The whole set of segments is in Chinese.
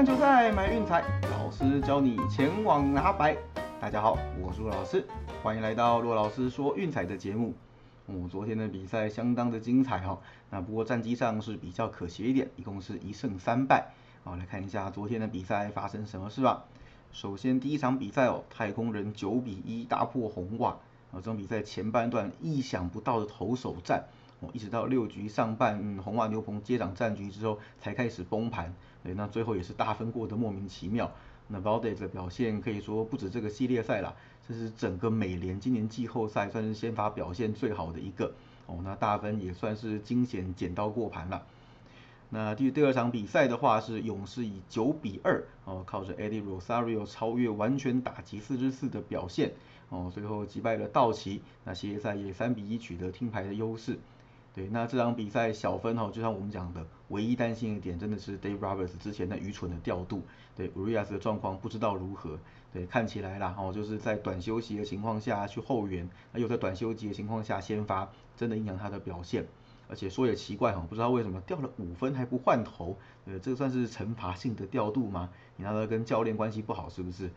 看球赛买运彩，老师教你前往拿白。大家好，我是陆老师，欢迎来到陆老师说运彩的节目。哦，昨天的比赛相当的精彩哈，那不过战绩上是比较可惜一点，一共是一胜三败。好，来看一下昨天的比赛发生什么事吧。首先第一场比赛哦，太空人九比一大破红袜。啊，这场比赛前半段意想不到的投手战。哦，一直到六局上半，嗯，红袜牛棚接掌战局之后才开始崩盘，对，那最后也是大分过得莫名其妙。那 Valdez 的表现可以说不止这个系列赛啦，这是整个美联今年季后赛算是先发表现最好的一个。哦，那大分也算是惊险剪刀过盘了。那第第二场比赛的话是勇士以九比二，哦，靠着 Eddie Rosario 超越完全打击四之四的表现，哦，最后击败了道奇，那系列赛也三比一取得听牌的优势。对，那这场比赛小分哈，就像我们讲的，唯一担心一点真的是 Dave Roberts 之前那愚蠢的调度。对，Urias 的状况不知道如何。对，看起来啦，哦，就是在短休息的情况下去后援，又在短休息的情况下先发，真的影响他的表现。而且说也奇怪哈，不知道为什么掉了五分还不换头，呃，这算是惩罚性的调度吗？你那个跟教练关系不好是不是？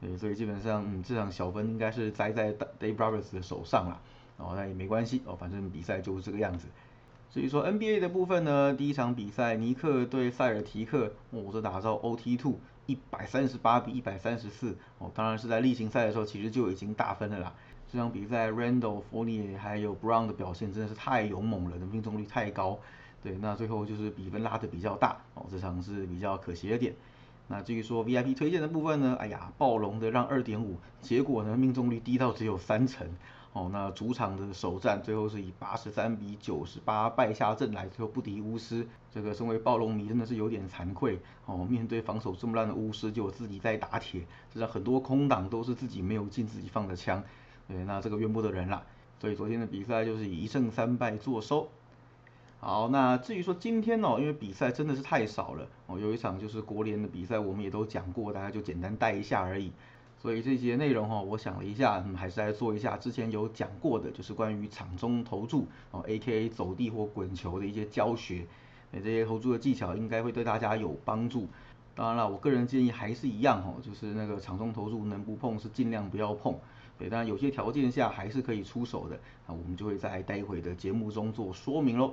呃，所以基本上，嗯，这场小分应该是栽在 Dave Roberts 的手上了。哦，那也没关系哦，反正比赛就是这个样子。所以说 NBA 的部分呢，第一场比赛尼克对塞尔提克，哦，这打到 OT Two 一百三十八比一百三十四，哦，当然是在例行赛的时候其实就已经大分了啦。这场比赛 Randall、Fournier 还有 Brown 的表现真的是太勇猛了，的命中率太高。对，那最后就是比分拉的比较大，哦，这场是比较可惜的点。那至于说 VIP 推荐的部分呢，哎呀，暴龙的让二点五，结果呢命中率低到只有三成。哦，那主场的首战最后是以八十三比九十八败下阵来，最后不敌巫师。这个身为暴龙迷真的是有点惭愧哦，面对防守这么烂的巫师，就自己在打铁，这很多空档都是自己没有进自己放的枪。对，那这个怨不得人了。所以昨天的比赛就是以一胜三败作收。好，那至于说今天哦，因为比赛真的是太少了哦，有一场就是国联的比赛，我们也都讲过，大家就简单带一下而已。所以这些内容哈，我想了一下，嗯，还是来做一下之前有讲过的，就是关于场中投注哦，A.K.A 走地或滚球的一些教学。那这些投注的技巧应该会对大家有帮助。当然了，我个人建议还是一样哈，就是那个场中投注能不碰是尽量不要碰。对，当然有些条件下还是可以出手的，那我们就会在待会的节目中做说明喽。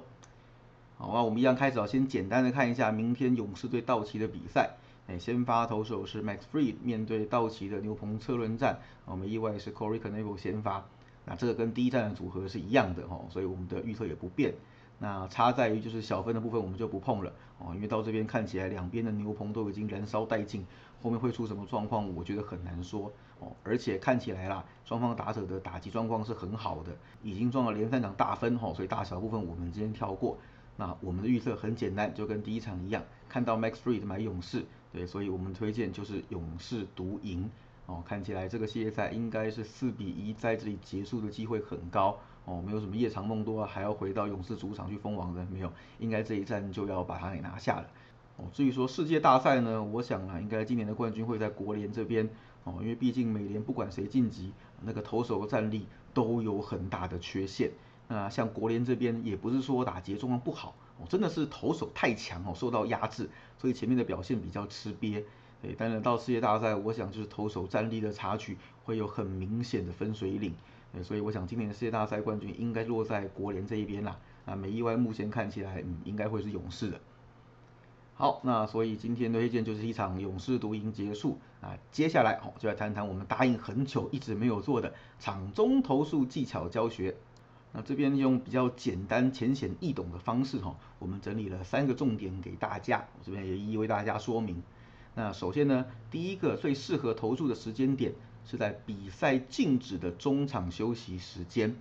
好，那我们一样开始啊，先简单的看一下明天勇士对道奇的比赛。哎，先发投手是 Max Fried，面对道奇的牛棚车轮战，我们意外是 Corey Knebel 先发，那这个跟第一站的组合是一样的哦，所以我们的预测也不变。那差在于就是小分的部分我们就不碰了哦，因为到这边看起来两边的牛棚都已经燃烧殆尽，后面会出什么状况，我觉得很难说哦。而且看起来啦，双方打者的打击状况是很好的，已经撞了连三场大分哈，所以大小部分我们今天跳过。那我们的预测很简单，就跟第一场一样，看到 Max Fried 买勇士。对，所以我们推荐就是勇士独赢哦。看起来这个系列赛应该是四比一在这里结束的机会很高哦。没有什么夜长梦多啊，还要回到勇士主场去封王的没有？应该这一战就要把它给拿下了哦。至于说世界大赛呢，我想啊，应该今年的冠军会在国联这边哦，因为毕竟美联不管谁晋级，那个投手的战力都有很大的缺陷。那像国联这边也不是说打劫状况不好。真的是投手太强哦，受到压制，所以前面的表现比较吃瘪。对，但是到世界大赛，我想就是投手战力的差距会有很明显的分水岭。对，所以我想今年的世界大赛冠军应该落在国联这一边啦。啊，没意外，目前看起来，嗯，应该会是勇士的。好，那所以今天的推荐就是一场勇士独赢结束。啊，接下来哦，就来谈谈我们答应很久一直没有做的场中投诉技巧教学。那这边用比较简单、浅显易懂的方式哈，我们整理了三个重点给大家，我这边也一一为大家说明。那首先呢，第一个最适合投注的时间点是在比赛静止的中场休息时间，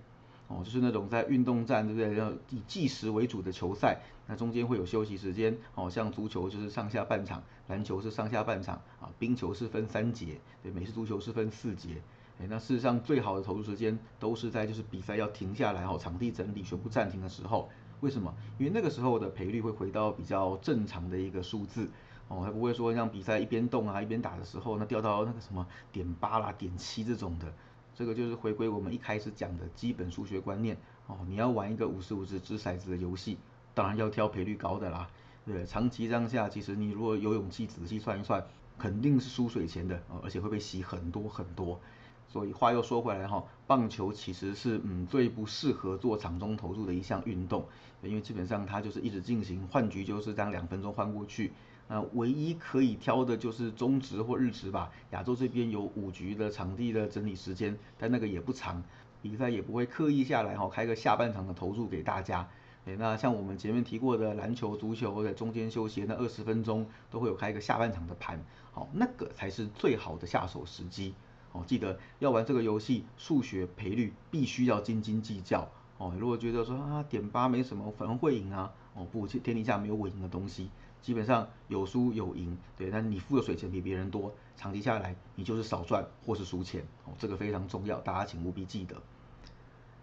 哦，就是那种在运动战对不对？要以计时为主的球赛，那中间会有休息时间，哦，像足球就是上下半场，篮球是上下半场，啊，冰球是分三节，对，美式足球是分四节。哎，那事实上最好的投入时间都是在就是比赛要停下来哈，场地整理全部暂停的时候。为什么？因为那个时候的赔率会回到比较正常的一个数字哦，它不会说像比赛一边动啊一边打的时候，那掉到那个什么点八啦、点七这种的。这个就是回归我们一开始讲的基本数学观念哦。你要玩一个五十五只掷骰子的游戏，当然要挑赔率高的啦。对，长期这样下，其实你如果有勇气仔细算一算，肯定是输水钱的，而且会被洗很多很多。所以话又说回来哈，棒球其实是嗯最不适合做场中投注的一项运动，因为基本上它就是一直进行，换局就是这样两分钟换过去。那唯一可以挑的就是中职或日职吧。亚洲这边有五局的场地的整理时间，但那个也不长，比赛也不会刻意下来哈开个下半场的投注给大家。对，那像我们前面提过的篮球、足球的中间休息那二十分钟，都会有开一个下半场的盘，好，那个才是最好的下手时机。哦，记得要玩这个游戏，数学赔率必须要斤斤计较。哦，如果觉得说啊点八没什么，反而会赢啊，哦不，天底下没有稳赢的东西，基本上有输有赢，对，但你付的水钱比别人多，长期下来你就是少赚或是输钱。哦，这个非常重要，大家请务必记得。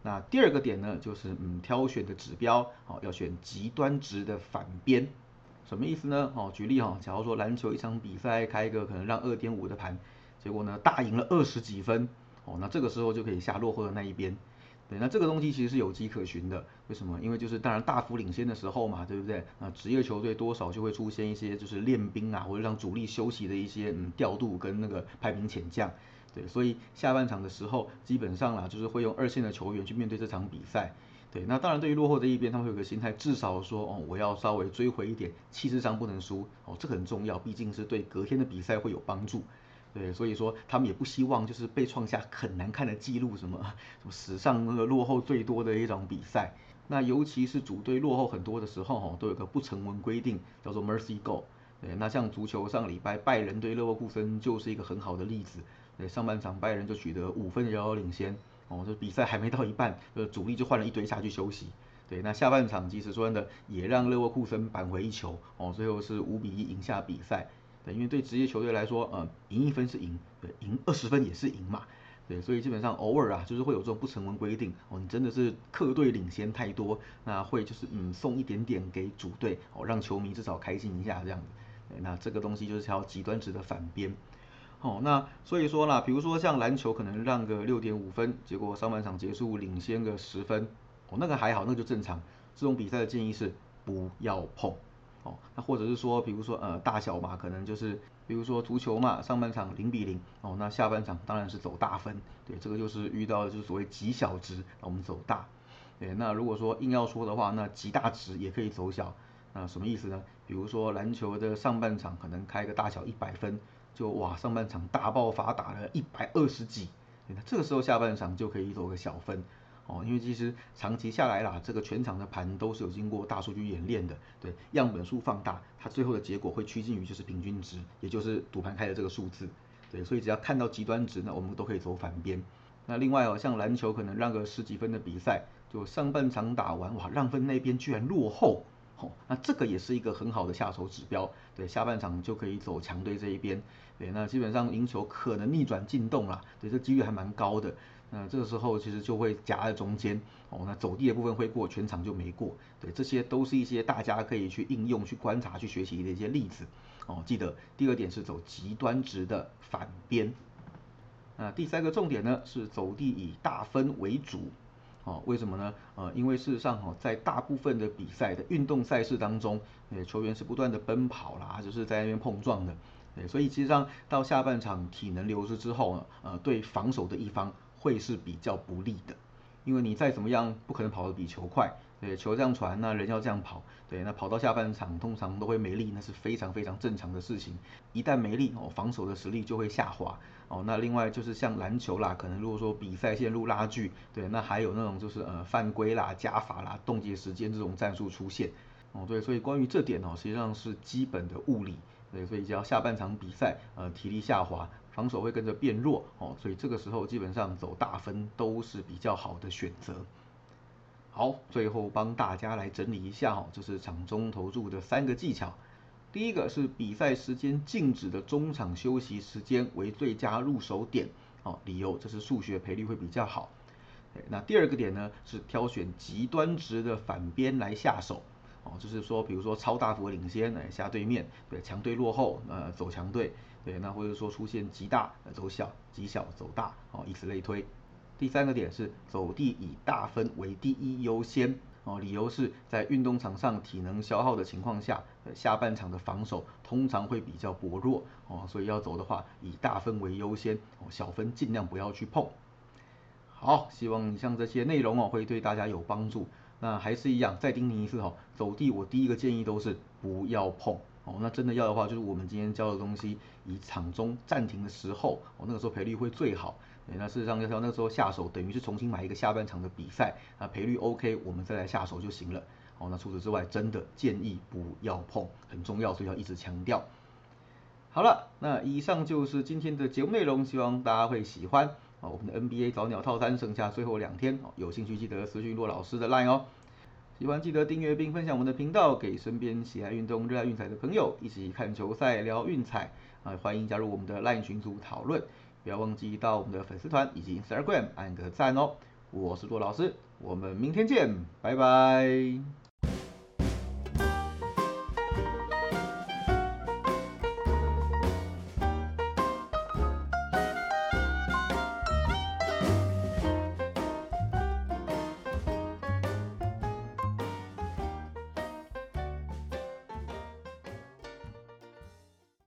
那第二个点呢，就是嗯挑选的指标，好要选极端值的反边，什么意思呢？哦举例哈，假如说篮球一场比赛开一个可能让二点五的盘，结果呢大赢了二十几分，哦那这个时候就可以下落后的那一边，对，那这个东西其实是有迹可循的，为什么？因为就是当然大幅领先的时候嘛，对不对？那职业球队多少就会出现一些就是练兵啊，或者让主力休息的一些嗯调度跟那个派兵遣将。对，所以下半场的时候，基本上啦，就是会用二线的球员去面对这场比赛。对，那当然对于落后这一边，他们会有个心态，至少说哦，我要稍微追回一点，气势上不能输哦，这很重要，毕竟是对隔天的比赛会有帮助。对，所以说他们也不希望就是被创下很难看的记录，什么什么史上那个落后最多的一场比赛。那尤其是主队落后很多的时候，哈，都有个不成文规定，叫做 mercy goal。对，那像足球上礼拜拜仁对勒沃库森就是一个很好的例子。对，上半场拜仁就取得五分遥遥领先，哦，这比赛还没到一半，呃，主力就换了一堆下去休息。对，那下半场即使说真的也让勒沃库森扳回一球，哦，最后是五比一赢下比赛。对，因为对职业球队来说，呃，赢一分是赢，对，赢二十分也是赢嘛。对，所以基本上偶尔啊，就是会有这种不成文规定，哦，你真的是客队领先太多，那会就是嗯送一点点给主队，哦，让球迷至少开心一下这样子。那这个东西就是条极端值的反边。哦，那所以说啦，比如说像篮球可能让个六点五分，结果上半场结束领先个十分，哦，那个还好，那个就正常。这种比赛的建议是不要碰。哦，那或者是说，比如说呃大小嘛，可能就是比如说足球嘛，上半场零比零，哦，那下半场当然是走大分。对，这个就是遇到的就是所谓极小值，那我们走大。对，那如果说硬要说的话，那极大值也可以走小。那什么意思呢？比如说篮球的上半场可能开个大小一百分。就哇，上半场大爆发打了一百二十几，那这个时候下半场就可以走个小分哦，因为其实长期下来啦，这个全场的盘都是有经过大数据演练的，对，样本数放大，它最后的结果会趋近于就是平均值，也就是赌盘开的这个数字，对，所以只要看到极端值，那我们都可以走反边。那另外哦，像篮球可能让个十几分的比赛，就上半场打完哇，让分那边居然落后。哦，那这个也是一个很好的下手指标，对，下半场就可以走强队这一边，对，那基本上赢球可能逆转进洞啦，对，这几率还蛮高的，那这个时候其实就会夹在中间，哦，那走地的部分会过，全场就没过，对，这些都是一些大家可以去应用、去观察、去学习的一些例子，哦，记得第二点是走极端值的反边，那第三个重点呢是走地以大分为主。哦，为什么呢？呃，因为事实上哈，在大部分的比赛的运动赛事当中，呃，球员是不断的奔跑啦，就是在那边碰撞的，对，所以其实上到下半场体能流失之后呢，呃，对防守的一方会是比较不利的，因为你再怎么样不可能跑得比球快，对，球这样传，那人要这样跑，对，那跑到下半场通常都会没力，那是非常非常正常的事情，一旦没力哦，防守的实力就会下滑。哦，那另外就是像篮球啦，可能如果说比赛线路拉锯，对，那还有那种就是呃犯规啦、加罚啦、冻结时间这种战术出现，哦，对，所以关于这点哦，实际上是基本的物理，对，所以只要下半场比赛，呃，体力下滑，防守会跟着变弱，哦，所以这个时候基本上走大分都是比较好的选择。好，最后帮大家来整理一下哦，这是场中投注的三个技巧。第一个是比赛时间静止的中场休息时间为最佳入手点，哦，理由这是数学赔率会比较好。那第二个点呢是挑选极端值的反边来下手，哦，就是说比如说超大幅领先来下对面，对强队落后呃走强队，对那或者说出现极大走小，极小走大，哦以此类推。第三个点是走地以大分为第一优先。哦，理由是在运动场上体能消耗的情况下，下半场的防守通常会比较薄弱哦，所以要走的话以大分为优先，小分尽量不要去碰。好，希望以上这些内容哦会对大家有帮助。那还是一样，再叮咛一次哈，走地我第一个建议都是不要碰哦。那真的要的话，就是我们今天教的东西，以场中暂停的时候哦，那个时候赔率会最好。那事实上要那个时候下手，等于是重新买一个下半场的比赛啊，赔率 OK，我们再来下手就行了。哦，那除此之外，真的建议不要碰，很重要，所以要一直强调。好了，那以上就是今天的节目内容，希望大家会喜欢。啊，我们的 NBA 早鸟套餐剩下最后两天，有兴趣记得私讯骆老师的 line 哦。喜欢记得订阅并分享我们的频道，给身边喜爱运动、热爱运彩的朋友一起看球赛、聊运彩。啊，欢迎加入我们的 line 群组讨论，不要忘记到我们的粉丝团以及 Instagram 按个赞哦。我是骆老师，我们明天见，拜拜。